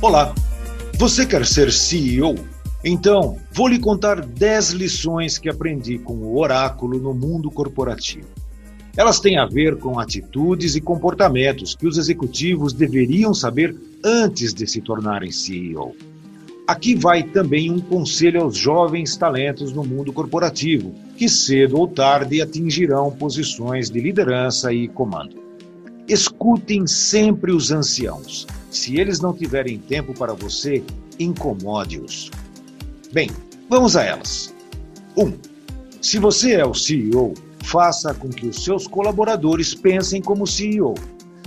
Olá, você quer ser CEO? Então, vou lhe contar 10 lições que aprendi com o Oráculo no mundo corporativo. Elas têm a ver com atitudes e comportamentos que os executivos deveriam saber antes de se tornarem CEO. Aqui vai também um conselho aos jovens talentos no mundo corporativo, que cedo ou tarde atingirão posições de liderança e comando. Escutem sempre os anciãos se eles não tiverem tempo para você, incomode-os. Bem, vamos a elas. 1. Um, se você é o CEO, faça com que os seus colaboradores pensem como CEO.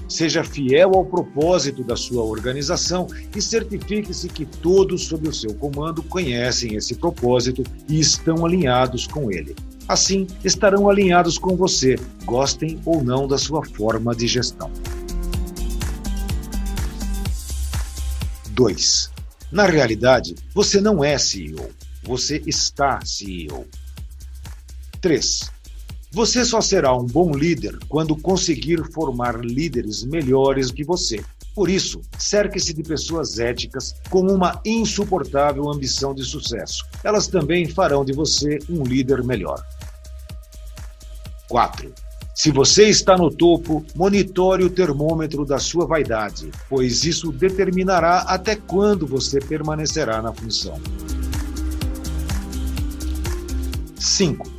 Seja fiel ao propósito da sua organização e certifique-se que todos sob o seu comando conhecem esse propósito e estão alinhados com ele. Assim, estarão alinhados com você, gostem ou não da sua forma de gestão. 2. Na realidade, você não é CEO, você está CEO. 3. Você só será um bom líder quando conseguir formar líderes melhores que você. Por isso, cerque-se de pessoas éticas com uma insuportável ambição de sucesso. Elas também farão de você um líder melhor. 4. Se você está no topo, monitore o termômetro da sua vaidade, pois isso determinará até quando você permanecerá na função. 5.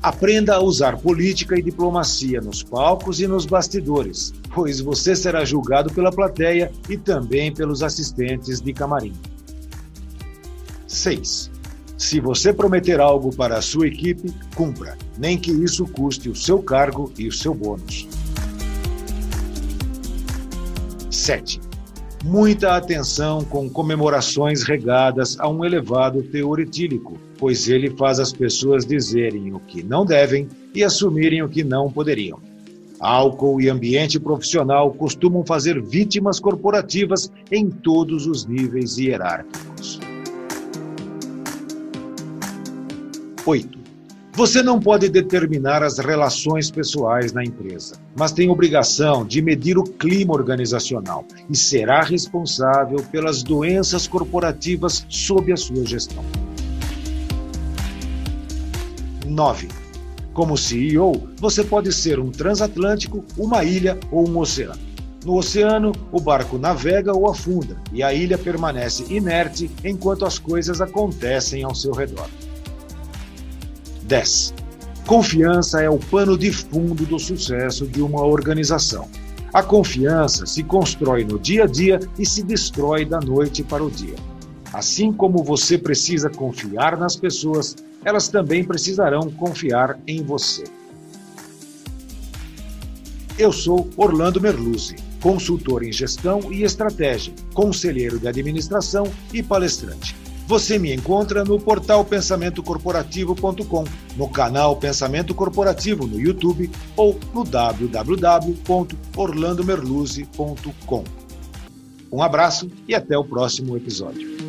Aprenda a usar política e diplomacia nos palcos e nos bastidores, pois você será julgado pela plateia e também pelos assistentes de camarim. 6. Se você prometer algo para a sua equipe, cumpra, nem que isso custe o seu cargo e o seu bônus. 7. Muita atenção com comemorações regadas a um elevado teor etílico, pois ele faz as pessoas dizerem o que não devem e assumirem o que não poderiam. Álcool e ambiente profissional costumam fazer vítimas corporativas em todos os níveis hierárquicos. 8. Você não pode determinar as relações pessoais na empresa, mas tem obrigação de medir o clima organizacional e será responsável pelas doenças corporativas sob a sua gestão. 9. Como CEO, você pode ser um transatlântico, uma ilha ou um oceano. No oceano, o barco navega ou afunda e a ilha permanece inerte enquanto as coisas acontecem ao seu redor. 10. Confiança é o pano de fundo do sucesso de uma organização. A confiança se constrói no dia a dia e se destrói da noite para o dia. Assim como você precisa confiar nas pessoas, elas também precisarão confiar em você. Eu sou Orlando Merluzzi, consultor em gestão e estratégia, conselheiro de administração e palestrante. Você me encontra no portal pensamentocorporativo.com, no canal Pensamento Corporativo no YouTube ou no www.orlandomerluzzi.com. Um abraço e até o próximo episódio.